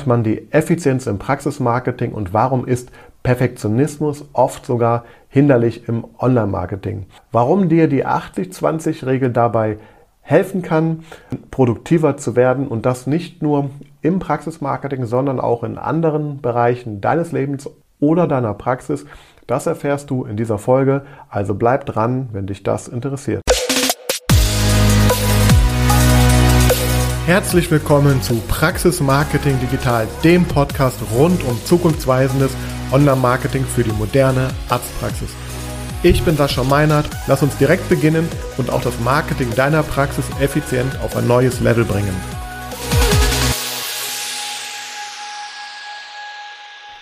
steigert man die Effizienz im Praxismarketing und warum ist Perfektionismus oft sogar hinderlich im Online-Marketing? Warum dir die 80-20-Regel dabei helfen kann, produktiver zu werden und das nicht nur im Praxismarketing, sondern auch in anderen Bereichen deines Lebens oder deiner Praxis. Das erfährst du in dieser Folge, also bleib dran, wenn dich das interessiert. Herzlich willkommen zu Praxis Marketing Digital, dem Podcast rund um zukunftsweisendes Online-Marketing für die moderne Arztpraxis. Ich bin Sascha Meinert, lass uns direkt beginnen und auch das Marketing deiner Praxis effizient auf ein neues Level bringen.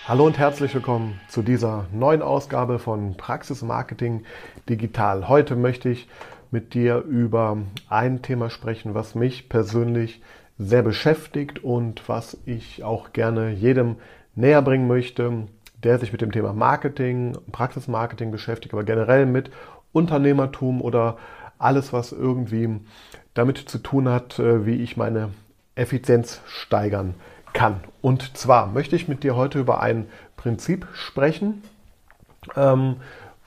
Hallo und herzlich willkommen zu dieser neuen Ausgabe von Praxis Marketing Digital. Heute möchte ich mit dir über ein Thema sprechen, was mich persönlich sehr beschäftigt und was ich auch gerne jedem näher bringen möchte, der sich mit dem Thema Marketing, Praxismarketing beschäftigt, aber generell mit Unternehmertum oder alles, was irgendwie damit zu tun hat, äh, wie ich meine Effizienz steigern kann. Und zwar möchte ich mit dir heute über ein Prinzip sprechen, ähm,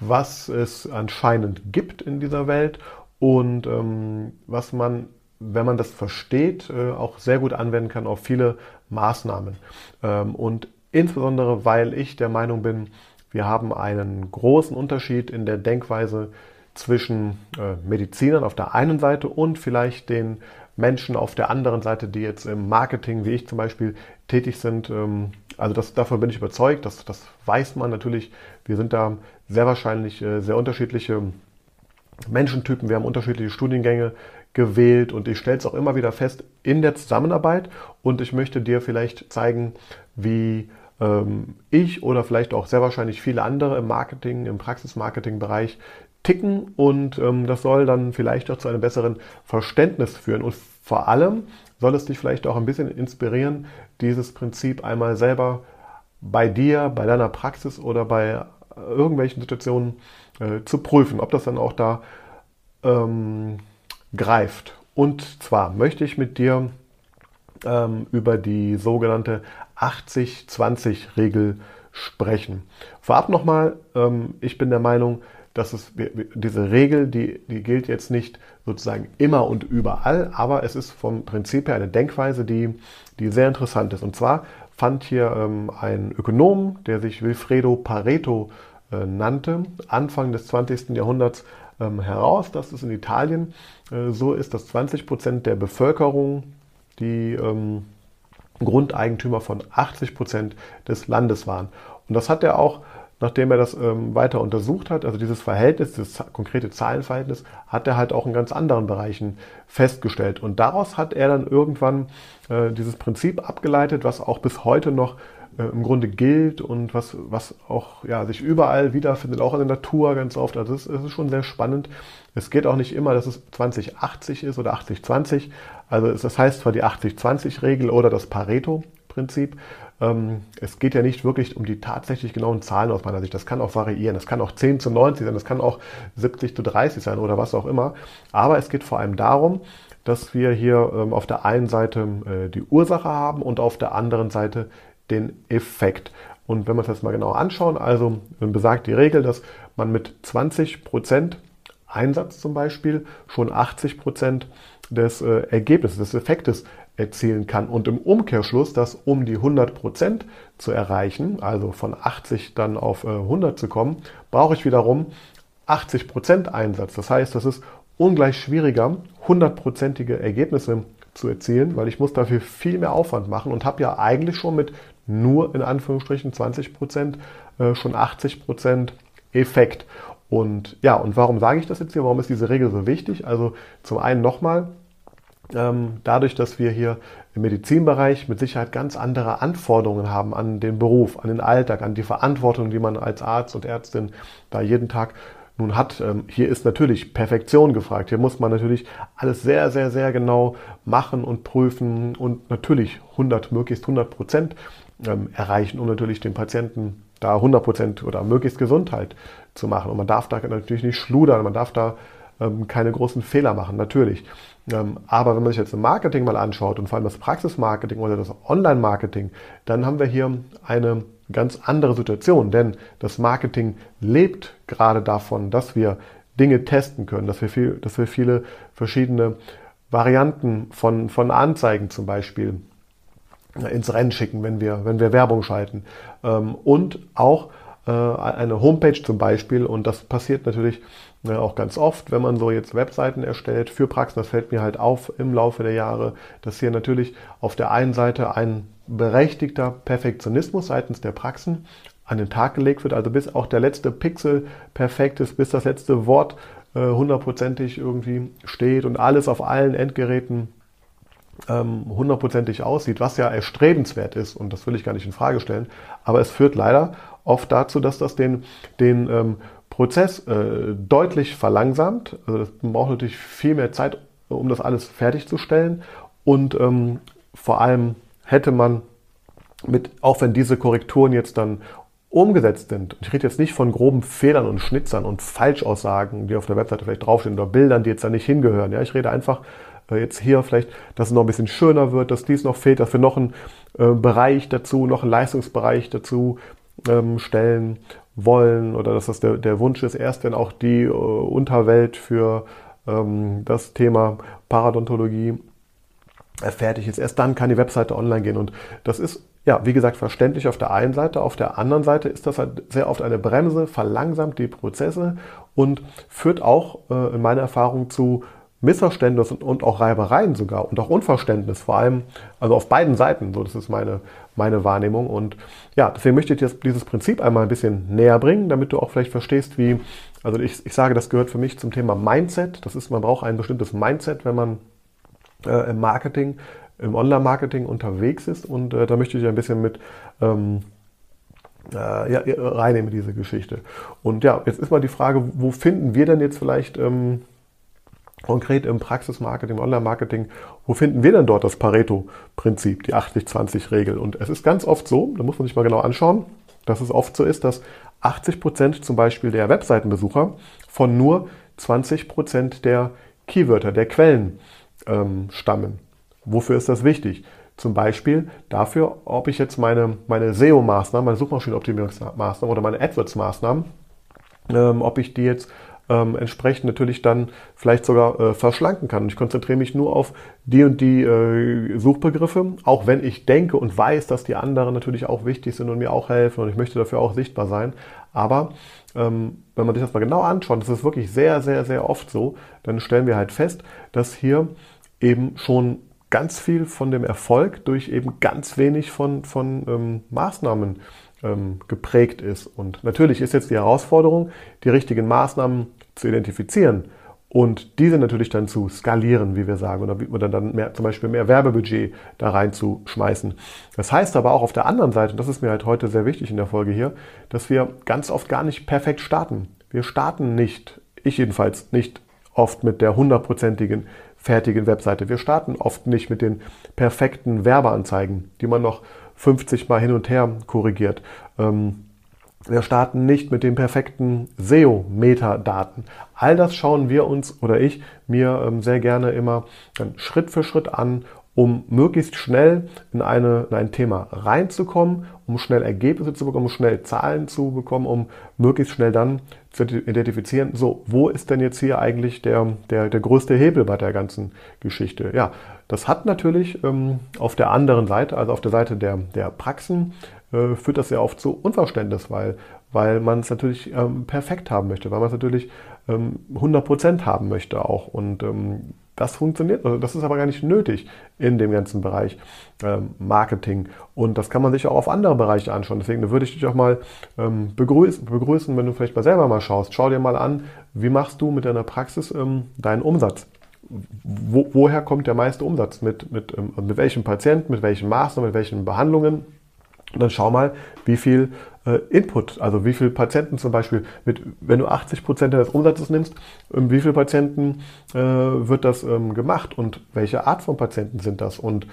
was es anscheinend gibt in dieser Welt und ähm, was man, wenn man das versteht, äh, auch sehr gut anwenden kann auf viele Maßnahmen. Ähm, und insbesondere, weil ich der Meinung bin, wir haben einen großen Unterschied in der Denkweise zwischen äh, Medizinern auf der einen Seite und vielleicht den Menschen auf der anderen Seite, die jetzt im Marketing, wie ich zum Beispiel, tätig sind. Ähm, also das, davon bin ich überzeugt, das, das weiß man natürlich. Wir sind da sehr wahrscheinlich äh, sehr unterschiedliche Menschentypen, wir haben unterschiedliche Studiengänge gewählt und ich stelle es auch immer wieder fest in der Zusammenarbeit. Und ich möchte dir vielleicht zeigen, wie ähm, ich oder vielleicht auch sehr wahrscheinlich viele andere im Marketing, im Praxismarketing-Bereich ticken. Und ähm, das soll dann vielleicht auch zu einem besseren Verständnis führen. Und vor allem soll es dich vielleicht auch ein bisschen inspirieren, dieses Prinzip einmal selber bei dir, bei deiner Praxis oder bei irgendwelchen Situationen äh, zu prüfen, ob das dann auch da ähm, greift. Und zwar möchte ich mit dir ähm, über die sogenannte 80-20-Regel sprechen. Vorab nochmal, ähm, ich bin der Meinung, dass es diese Regel, die, die gilt jetzt nicht sozusagen immer und überall, aber es ist vom Prinzip her eine Denkweise, die, die sehr interessant ist. Und zwar fand hier ähm, ein Ökonom, der sich Wilfredo Pareto äh, nannte, Anfang des 20. Jahrhunderts ähm, heraus, dass es in Italien äh, so ist, dass 20 Prozent der Bevölkerung die ähm, Grundeigentümer von 80 Prozent des Landes waren. Und das hat er auch nachdem er das ähm, weiter untersucht hat, also dieses Verhältnis, dieses konkrete Zahlenverhältnis, hat er halt auch in ganz anderen Bereichen festgestellt. Und daraus hat er dann irgendwann äh, dieses Prinzip abgeleitet, was auch bis heute noch äh, im Grunde gilt und was, was auch ja, sich überall wiederfindet, auch in der Natur ganz oft. Also es, ist schon sehr spannend. Es geht auch nicht immer, dass es 2080 ist oder 8020. Also es, das heißt zwar die 80-20-Regel oder das Pareto-Prinzip. Ähm, es geht ja nicht wirklich um die tatsächlich genauen Zahlen aus meiner Sicht. Das kann auch variieren. Das kann auch 10 zu 90 sein, das kann auch 70 zu 30 sein oder was auch immer. Aber es geht vor allem darum, dass wir hier ähm, auf der einen Seite äh, die Ursache haben und auf der anderen Seite den Effekt. Und wenn wir uns das mal genau anschauen, also besagt die Regel, dass man mit 20% Einsatz zum Beispiel schon 80% des äh, Ergebnisses, des Effektes erzielen kann. Und im Umkehrschluss, dass um die 100% zu erreichen, also von 80 dann auf äh, 100 zu kommen, brauche ich wiederum 80% Einsatz. Das heißt, das ist ungleich schwieriger, 100%ige Ergebnisse zu erzielen, weil ich muss dafür viel mehr Aufwand machen und habe ja eigentlich schon mit nur in Anführungsstrichen 20 Prozent, äh, schon 80 Prozent Effekt. Und ja, und warum sage ich das jetzt hier? Warum ist diese Regel so wichtig? Also zum einen nochmal, ähm, dadurch, dass wir hier im Medizinbereich mit Sicherheit ganz andere Anforderungen haben an den Beruf, an den Alltag, an die Verantwortung, die man als Arzt und Ärztin da jeden Tag nun hat. Ähm, hier ist natürlich Perfektion gefragt. Hier muss man natürlich alles sehr, sehr, sehr genau machen und prüfen und natürlich 100, möglichst 100 Prozent ähm, erreichen, um natürlich den Patienten da 100% oder möglichst Gesundheit zu machen. Und man darf da natürlich nicht schludern, man darf da ähm, keine großen Fehler machen, natürlich. Ähm, aber wenn man sich jetzt das Marketing mal anschaut und vor allem das Praxismarketing oder das Online-Marketing, dann haben wir hier eine ganz andere Situation, denn das Marketing lebt gerade davon, dass wir Dinge testen können, dass wir, viel, dass wir viele verschiedene Varianten von, von Anzeigen zum Beispiel ins Rennen schicken, wenn wir, wenn wir Werbung schalten. Ähm, und auch äh, eine Homepage zum Beispiel. Und das passiert natürlich äh, auch ganz oft, wenn man so jetzt Webseiten erstellt für Praxen. Das fällt mir halt auf im Laufe der Jahre, dass hier natürlich auf der einen Seite ein berechtigter Perfektionismus seitens der Praxen an den Tag gelegt wird. Also bis auch der letzte Pixel perfekt ist, bis das letzte Wort äh, hundertprozentig irgendwie steht und alles auf allen Endgeräten ähm, hundertprozentig aussieht, was ja erstrebenswert ist und das will ich gar nicht in Frage stellen, aber es führt leider oft dazu, dass das den, den ähm, Prozess äh, deutlich verlangsamt. Also man braucht natürlich viel mehr Zeit, um das alles fertigzustellen und ähm, vor allem hätte man mit, auch wenn diese Korrekturen jetzt dann umgesetzt sind, ich rede jetzt nicht von groben Fehlern und Schnitzern und Falschaussagen, die auf der Webseite vielleicht draufstehen oder Bildern, die jetzt da nicht hingehören. Ja, ich rede einfach jetzt hier vielleicht, dass es noch ein bisschen schöner wird, dass dies noch fehlt, dass wir noch einen äh, Bereich dazu, noch einen Leistungsbereich dazu ähm, stellen wollen oder dass das der, der Wunsch ist, erst wenn auch die äh, Unterwelt für ähm, das Thema Paradontologie fertig ist, erst dann kann die Webseite online gehen. Und das ist, ja, wie gesagt, verständlich auf der einen Seite. Auf der anderen Seite ist das halt sehr oft eine Bremse, verlangsamt die Prozesse und führt auch äh, in meiner Erfahrung zu Missverständnis und, auch Reibereien sogar und auch Unverständnis, vor allem, also auf beiden Seiten. So, das ist meine, meine Wahrnehmung. Und ja, deswegen möchte ich dir dieses Prinzip einmal ein bisschen näher bringen, damit du auch vielleicht verstehst, wie, also ich, ich sage, das gehört für mich zum Thema Mindset. Das ist, man braucht ein bestimmtes Mindset, wenn man äh, im Marketing, im Online-Marketing unterwegs ist. Und äh, da möchte ich ein bisschen mit ähm, äh, ja, reinnehmen, diese Geschichte. Und ja, jetzt ist mal die Frage, wo finden wir denn jetzt vielleicht ähm, konkret im Praxismarketing, Online-Marketing, wo finden wir denn dort das Pareto-Prinzip, die 80-20-Regel? Und es ist ganz oft so, da muss man sich mal genau anschauen, dass es oft so ist, dass 80 Prozent zum Beispiel der Webseitenbesucher von nur 20 Prozent der Keywörter, der Quellen ähm, stammen. Wofür ist das wichtig? Zum Beispiel dafür, ob ich jetzt meine, meine SEO-Maßnahmen, meine Suchmaschinenoptimierungsmaßnahmen oder meine AdWords-Maßnahmen, ähm, ob ich die jetzt ähm, entsprechend natürlich dann vielleicht sogar äh, verschlanken kann. Ich konzentriere mich nur auf die und die äh, Suchbegriffe, auch wenn ich denke und weiß, dass die anderen natürlich auch wichtig sind und mir auch helfen und ich möchte dafür auch sichtbar sein. Aber ähm, wenn man sich das mal genau anschaut, das ist wirklich sehr, sehr, sehr oft so, dann stellen wir halt fest, dass hier eben schon ganz viel von dem Erfolg durch eben ganz wenig von, von ähm, Maßnahmen ähm, geprägt ist. Und natürlich ist jetzt die Herausforderung, die richtigen Maßnahmen zu identifizieren und diese natürlich dann zu skalieren, wie wir sagen, oder, oder dann mehr, zum Beispiel mehr Werbebudget da reinzuschmeißen. Das heißt aber auch auf der anderen Seite, und das ist mir halt heute sehr wichtig in der Folge hier, dass wir ganz oft gar nicht perfekt starten. Wir starten nicht, ich jedenfalls nicht oft mit der hundertprozentigen fertigen Webseite. Wir starten oft nicht mit den perfekten Werbeanzeigen, die man noch 50 Mal hin und her korrigiert. Ähm, wir starten nicht mit den perfekten SEO-Metadaten. All das schauen wir uns oder ich mir ähm, sehr gerne immer Schritt für Schritt an, um möglichst schnell in, eine, in ein Thema reinzukommen, um schnell Ergebnisse zu bekommen, um schnell Zahlen zu bekommen, um möglichst schnell dann zu identifizieren, so, wo ist denn jetzt hier eigentlich der, der, der größte Hebel bei der ganzen Geschichte? Ja, das hat natürlich ähm, auf der anderen Seite, also auf der Seite der, der Praxen, äh, führt das sehr oft zu Unverständnis, weil, weil man es natürlich ähm, perfekt haben möchte, weil man es natürlich ähm, 100% haben möchte auch. Und ähm, das funktioniert, also das ist aber gar nicht nötig in dem ganzen Bereich ähm, Marketing. Und das kann man sich auch auf andere Bereiche anschauen. Deswegen würde ich dich auch mal ähm, begrüßen, begrüßen, wenn du vielleicht mal selber mal schaust. Schau dir mal an, wie machst du mit deiner Praxis ähm, deinen Umsatz? Wo, woher kommt der meiste Umsatz? Mit, mit, ähm, mit welchem Patienten, mit welchen Maßnahmen, mit welchen Behandlungen? Und dann schau mal, wie viel äh, Input, also wie viele Patienten zum Beispiel, mit, wenn du 80 Prozent des Umsatzes nimmst, ähm, wie viele Patienten äh, wird das ähm, gemacht und welche Art von Patienten sind das? Und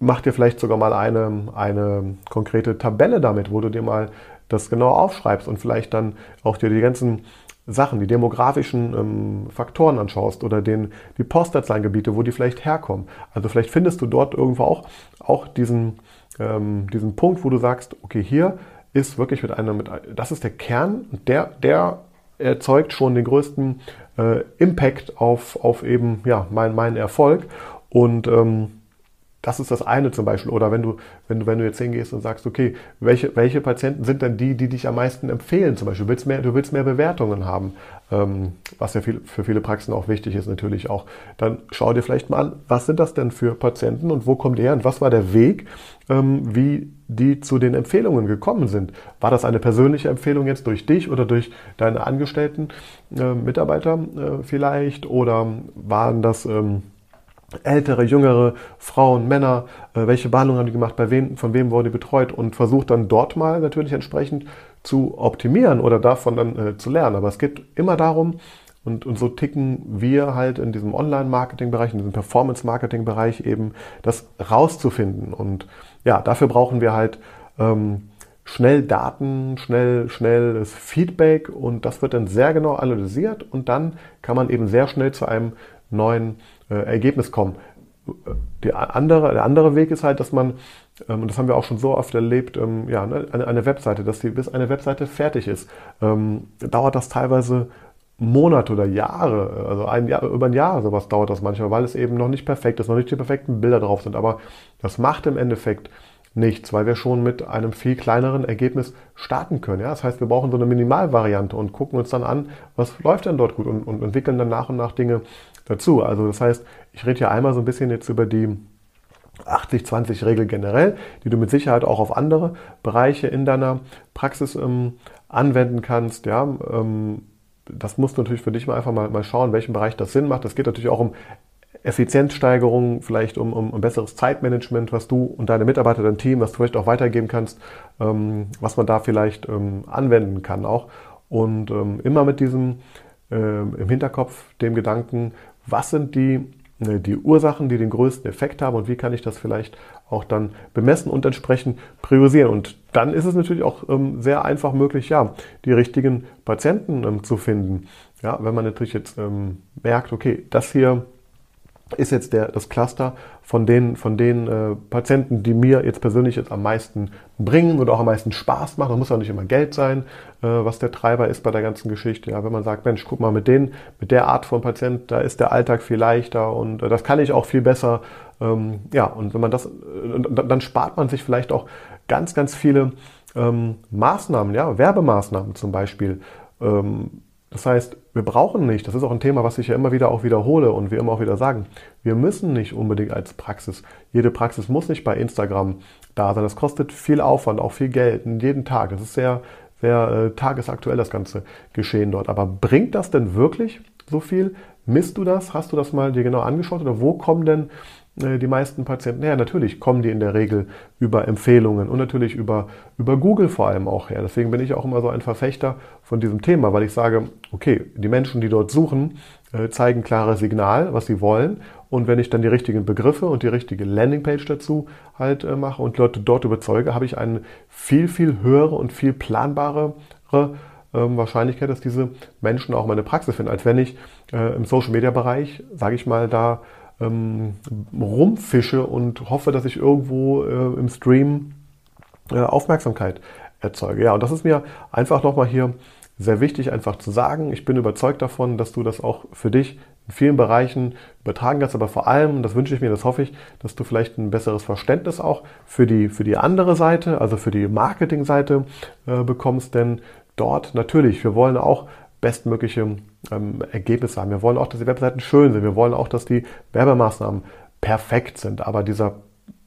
mach dir vielleicht sogar mal eine, eine konkrete Tabelle damit, wo du dir mal das genau aufschreibst und vielleicht dann auch dir die ganzen Sachen, die demografischen ähm, Faktoren anschaust oder den, die Postleitzahlengebiete, wo die vielleicht herkommen. Also vielleicht findest du dort irgendwo auch, auch diesen, ähm, diesen Punkt, wo du sagst, okay, hier ist wirklich mit einer, mit, das ist der Kern und der, der erzeugt schon den größten äh, Impact auf, auf eben ja, mein, meinen Erfolg. Und ähm, das ist das eine zum Beispiel. Oder wenn du, wenn du, wenn du jetzt hingehst und sagst, okay, welche, welche Patienten sind denn die, die dich am meisten empfehlen? Zum Beispiel, du willst mehr, du willst mehr Bewertungen haben, ähm, was ja viel, für viele Praxen auch wichtig ist natürlich auch. Dann schau dir vielleicht mal an, was sind das denn für Patienten und wo kommt der und was war der Weg, ähm, wie die zu den Empfehlungen gekommen sind. War das eine persönliche Empfehlung jetzt durch dich oder durch deine Angestellten, äh, Mitarbeiter äh, vielleicht? Oder waren das... Ähm, ältere, jüngere Frauen, Männer, äh, welche Behandlungen haben die gemacht, bei wem, von wem wurden die betreut und versucht dann dort mal natürlich entsprechend zu optimieren oder davon dann äh, zu lernen. Aber es geht immer darum, und, und so ticken wir halt in diesem Online-Marketing-Bereich, in diesem Performance-Marketing-Bereich eben, das rauszufinden. Und ja, dafür brauchen wir halt ähm, schnell Daten, schnell, schnelles Feedback und das wird dann sehr genau analysiert und dann kann man eben sehr schnell zu einem neuen äh, Ergebnis kommen. Die andere, der andere Weg ist halt, dass man, ähm, und das haben wir auch schon so oft erlebt, ähm, ja, ne, eine, eine Webseite, dass die, bis eine Webseite fertig ist, ähm, dauert das teilweise Monate oder Jahre, also ein Jahr, über ein Jahr sowas dauert das manchmal, weil es eben noch nicht perfekt ist, noch nicht die perfekten Bilder drauf sind. Aber das macht im Endeffekt nichts, weil wir schon mit einem viel kleineren Ergebnis starten können. Ja? Das heißt, wir brauchen so eine Minimalvariante und gucken uns dann an, was läuft denn dort gut und, und entwickeln dann nach und nach Dinge dazu. Also das heißt, ich rede hier einmal so ein bisschen jetzt über die 80-20-Regel generell, die du mit Sicherheit auch auf andere Bereiche in deiner Praxis ähm, anwenden kannst. Ja, ähm, das musst du natürlich für dich mal einfach mal, mal schauen, welchen Bereich das Sinn macht. Es geht natürlich auch um Effizienzsteigerung, vielleicht um, um, um besseres Zeitmanagement, was du und deine Mitarbeiter, dein Team, was du vielleicht auch weitergeben kannst, ähm, was man da vielleicht ähm, anwenden kann auch. Und ähm, immer mit diesem ähm, im Hinterkopf, dem Gedanken, was sind die, äh, die Ursachen, die den größten Effekt haben und wie kann ich das vielleicht auch dann bemessen und entsprechend priorisieren. Und dann ist es natürlich auch ähm, sehr einfach möglich, ja, die richtigen Patienten ähm, zu finden. Ja, wenn man natürlich jetzt merkt, okay, das hier ist jetzt der, das Cluster von den, von den äh, Patienten, die mir jetzt persönlich jetzt am meisten bringen oder auch am meisten Spaß machen. Das muss auch nicht immer Geld sein, äh, was der Treiber ist bei der ganzen Geschichte. Ja, wenn man sagt, Mensch, guck mal, mit denen, mit der Art von Patient, da ist der Alltag viel leichter und äh, das kann ich auch viel besser. Ähm, ja, und wenn man das, äh, dann spart man sich vielleicht auch ganz, ganz viele ähm, Maßnahmen, ja, Werbemaßnahmen zum Beispiel. Ähm, das heißt, wir brauchen nicht, das ist auch ein Thema, was ich ja immer wieder auch wiederhole und wir immer auch wieder sagen, wir müssen nicht unbedingt als Praxis, jede Praxis muss nicht bei Instagram da sein. Das kostet viel Aufwand, auch viel Geld, jeden Tag. Das ist sehr, sehr äh, tagesaktuell, das ganze Geschehen dort. Aber bringt das denn wirklich so viel? Misst du das? Hast du das mal dir genau angeschaut? Oder wo kommen denn die meisten Patienten her. Natürlich kommen die in der Regel über Empfehlungen und natürlich über, über Google vor allem auch her. Deswegen bin ich auch immer so ein Verfechter von diesem Thema, weil ich sage, okay, die Menschen, die dort suchen, äh, zeigen klares Signal, was sie wollen. Und wenn ich dann die richtigen Begriffe und die richtige Landingpage dazu halt äh, mache und Leute dort überzeuge, habe ich eine viel, viel höhere und viel planbarere ähm, Wahrscheinlichkeit, dass diese Menschen auch meine Praxis finden, als wenn ich im Social-Media-Bereich, sage ich mal, da ähm, rumfische und hoffe, dass ich irgendwo äh, im Stream äh, Aufmerksamkeit erzeuge. Ja, und das ist mir einfach nochmal hier sehr wichtig, einfach zu sagen. Ich bin überzeugt davon, dass du das auch für dich in vielen Bereichen übertragen kannst, aber vor allem, das wünsche ich mir, das hoffe ich, dass du vielleicht ein besseres Verständnis auch für die, für die andere Seite, also für die Marketingseite äh, bekommst, denn dort natürlich, wir wollen auch bestmögliche ähm, Ergebnisse haben. Wir wollen auch, dass die Webseiten schön sind. Wir wollen auch, dass die Werbemaßnahmen perfekt sind. Aber dieser,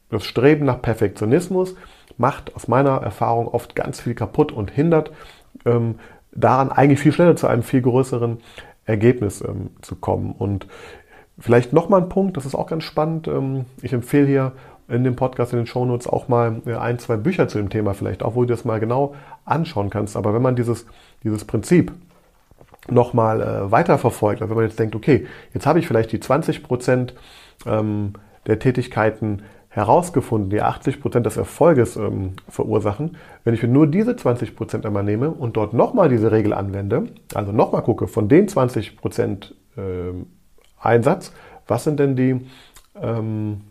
das Streben nach Perfektionismus macht aus meiner Erfahrung oft ganz viel kaputt und hindert ähm, daran, eigentlich viel schneller zu einem viel größeren Ergebnis ähm, zu kommen. Und vielleicht nochmal ein Punkt, das ist auch ganz spannend. Ähm, ich empfehle hier in dem Podcast, in den Shownotes auch mal äh, ein, zwei Bücher zu dem Thema vielleicht, auch wo du das mal genau anschauen kannst. Aber wenn man dieses, dieses Prinzip nochmal äh, weiterverfolgt, also wenn man jetzt denkt, okay, jetzt habe ich vielleicht die 20 Prozent ähm, der Tätigkeiten herausgefunden, die 80% des Erfolges ähm, verursachen. Wenn ich mir nur diese 20% einmal nehme und dort nochmal diese Regel anwende, also nochmal gucke, von den 20% äh, Einsatz, was sind denn die ähm,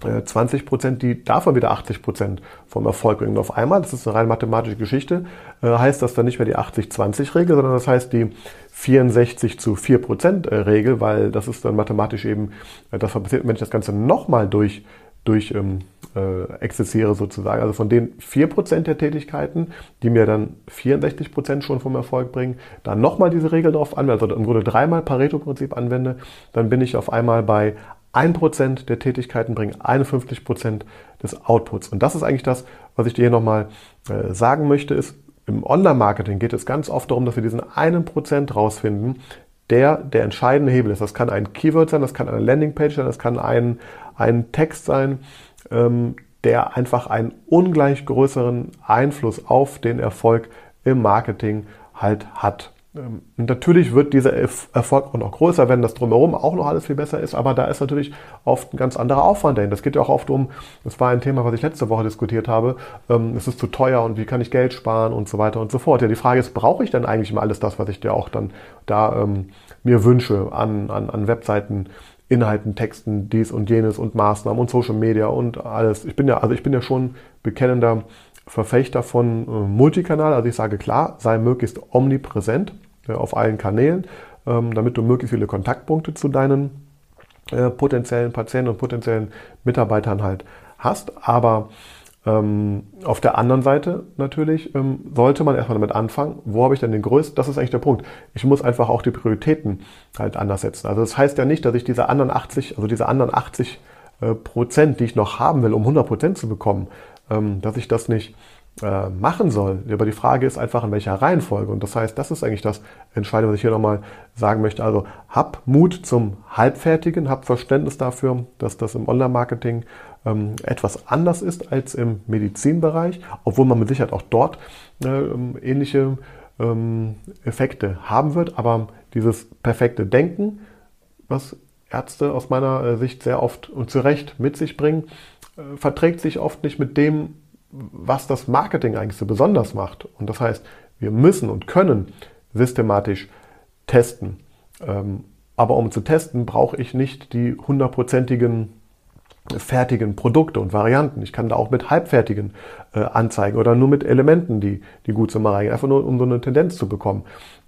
20 äh, Prozent, die davon wieder 80 Prozent vom Erfolg bringen. Und auf einmal, das ist eine rein mathematische Geschichte, äh, heißt das dann nicht mehr die 80-20-Regel, sondern das heißt die 64 zu 4 Prozent äh, Regel, weil das ist dann mathematisch eben, das passiert, wenn ich das Ganze nochmal durch, durch ähm, äh, exerziere sozusagen. Also von den 4 Prozent der Tätigkeiten, die mir dann 64 Prozent schon vom Erfolg bringen, dann nochmal diese Regel drauf anwende, also im Grunde dreimal Pareto-Prinzip anwende, dann bin ich auf einmal bei 1% der Tätigkeiten bringen 51% des Outputs. Und das ist eigentlich das, was ich dir hier nochmal äh, sagen möchte, ist, im Online-Marketing geht es ganz oft darum, dass wir diesen einen Prozent rausfinden, der der entscheidende Hebel ist. Das kann ein Keyword sein, das kann eine Landingpage sein, das kann ein, ein Text sein, ähm, der einfach einen ungleich größeren Einfluss auf den Erfolg im Marketing halt hat. Ähm, natürlich wird dieser Erfolg auch noch größer, wenn das drumherum auch noch alles viel besser ist, aber da ist natürlich oft ein ganz anderer Aufwand dahin. Das geht ja auch oft um, das war ein Thema, was ich letzte Woche diskutiert habe, ähm, es ist zu teuer und wie kann ich Geld sparen und so weiter und so fort. Ja, die Frage ist, brauche ich denn eigentlich mal alles das, was ich dir auch dann da ähm, mir wünsche an, an, an Webseiten, Inhalten, Texten, dies und jenes und Maßnahmen und Social Media und alles. Ich bin ja, also ich bin ja schon bekennender Verfechter von äh, Multikanal. Also ich sage klar, sei möglichst omnipräsent äh, auf allen Kanälen, ähm, damit du möglichst viele Kontaktpunkte zu deinen äh, potenziellen Patienten und potenziellen Mitarbeitern halt hast. Aber ähm, auf der anderen Seite natürlich ähm, sollte man erstmal damit anfangen, wo habe ich denn den größten, das ist eigentlich der Punkt. Ich muss einfach auch die Prioritäten halt anders setzen. Also das heißt ja nicht, dass ich diese anderen 80, also diese anderen 80 äh, Prozent, die ich noch haben will, um 100 Prozent zu bekommen, dass ich das nicht äh, machen soll. Aber die Frage ist einfach, in welcher Reihenfolge. Und das heißt, das ist eigentlich das Entscheidende, was ich hier nochmal sagen möchte. Also hab Mut zum Halbfertigen, hab Verständnis dafür, dass das im Online-Marketing ähm, etwas anders ist als im Medizinbereich, obwohl man mit Sicherheit auch dort äh, ähnliche ähm, Effekte haben wird. Aber dieses perfekte Denken, was Ärzte aus meiner Sicht sehr oft und zu Recht mit sich bringen, äh, verträgt sich oft nicht mit dem, was das Marketing eigentlich so besonders macht. Und das heißt, wir müssen und können systematisch testen. Ähm, aber um zu testen, brauche ich nicht die hundertprozentigen fertigen Produkte und Varianten. Ich kann da auch mit halbfertigen äh, anzeigen oder nur mit Elementen, die, die gut zum Erreichen, einfach nur um so eine Tendenz zu bekommen.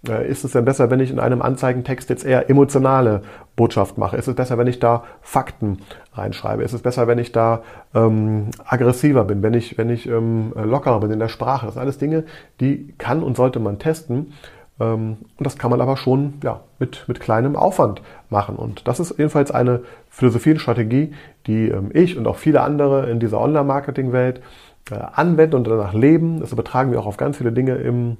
Äh, ist es denn besser, wenn ich in einem Anzeigentext jetzt eher emotionale Botschaft mache? Ist es besser, wenn ich da Fakten reinschreibe? Ist es besser, wenn ich da ähm, aggressiver bin, wenn ich, wenn ich ähm, lockerer bin in der Sprache? Das sind alles Dinge, die kann und sollte man testen. Ähm, und das kann man aber schon ja, mit, mit kleinem Aufwand machen. Und das ist jedenfalls eine Philosophie und Strategie, die ähm, ich und auch viele andere in dieser Online-Marketing-Welt äh, anwenden und danach leben. Das übertragen wir auch auf ganz viele Dinge im,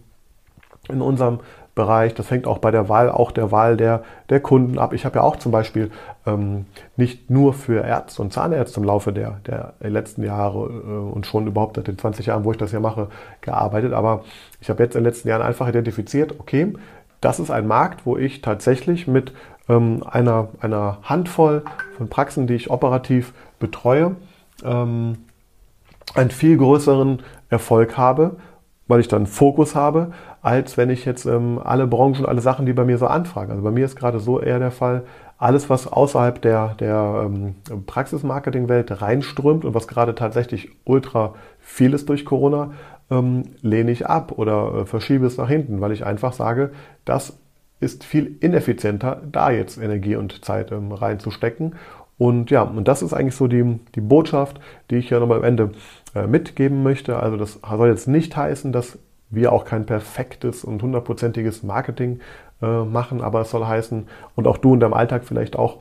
in unserem Bereich. Das hängt auch bei der Wahl, auch der Wahl der, der Kunden ab. Ich habe ja auch zum Beispiel ähm, nicht nur für Ärzte und Zahnärzte im Laufe der, der letzten Jahre äh, und schon überhaupt seit den 20 Jahren, wo ich das ja mache, gearbeitet. Aber ich habe jetzt in den letzten Jahren einfach identifiziert, okay, das ist ein Markt, wo ich tatsächlich mit ähm, einer, einer Handvoll von Praxen, die ich operativ betreue, ähm, einen viel größeren Erfolg habe, weil ich dann Fokus habe, als wenn ich jetzt ähm, alle Branchen, alle Sachen, die bei mir so anfragen. Also bei mir ist gerade so eher der Fall, alles, was außerhalb der, der ähm, Praxismarketing-Welt reinströmt und was gerade tatsächlich ultra viel ist durch Corona, ähm, lehne ich ab oder äh, verschiebe es nach hinten, weil ich einfach sage, das ist viel ineffizienter, da jetzt Energie und Zeit ähm, reinzustecken. Und ja, und das ist eigentlich so die, die Botschaft, die ich ja nochmal am Ende äh, mitgeben möchte. Also das soll jetzt nicht heißen, dass wir auch kein perfektes und hundertprozentiges Marketing äh, machen, aber es soll heißen, und auch du in deinem Alltag vielleicht auch,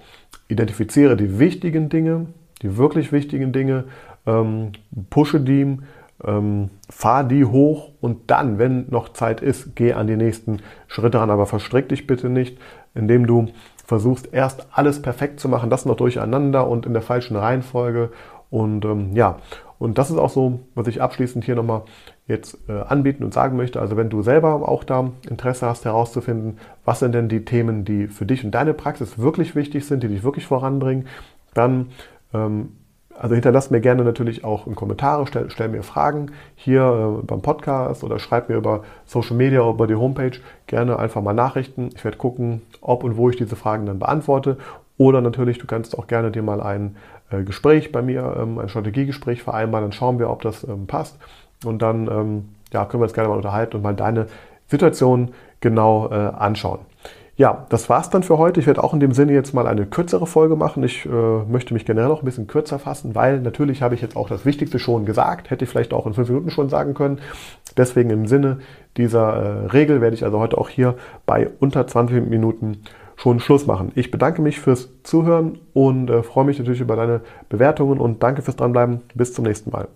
identifiziere die wichtigen Dinge, die wirklich wichtigen Dinge, ähm, pushe die, ähm, fahr die hoch und dann, wenn noch Zeit ist, geh an die nächsten Schritte ran. Aber verstrick dich bitte nicht, indem du versuchst, erst alles perfekt zu machen, das noch durcheinander und in der falschen Reihenfolge. Und ähm, ja, und das ist auch so, was ich abschließend hier nochmal jetzt äh, anbieten und sagen möchte. Also wenn du selber auch da Interesse hast herauszufinden, was sind denn die Themen, die für dich und deine Praxis wirklich wichtig sind, die dich wirklich voranbringen, dann ähm, Also hinterlass mir gerne natürlich auch in Kommentare, stell, stell mir Fragen hier äh, beim Podcast oder schreib mir über Social Media oder über die Homepage gerne einfach mal Nachrichten. Ich werde gucken, ob und wo ich diese Fragen dann beantworte. Oder natürlich, du kannst auch gerne dir mal ein äh, Gespräch bei mir, ähm, ein Strategiegespräch vereinbaren, dann schauen wir, ob das ähm, passt. Und dann ähm, ja, können wir uns gerne mal unterhalten und mal deine Situation genau äh, anschauen. Ja, das war's dann für heute. Ich werde auch in dem Sinne jetzt mal eine kürzere Folge machen. Ich äh, möchte mich generell noch ein bisschen kürzer fassen, weil natürlich habe ich jetzt auch das Wichtigste schon gesagt. Hätte ich vielleicht auch in fünf Minuten schon sagen können. Deswegen im Sinne dieser äh, Regel werde ich also heute auch hier bei unter 20 Minuten schon Schluss machen. Ich bedanke mich fürs Zuhören und äh, freue mich natürlich über deine Bewertungen und danke fürs Dranbleiben. Bis zum nächsten Mal.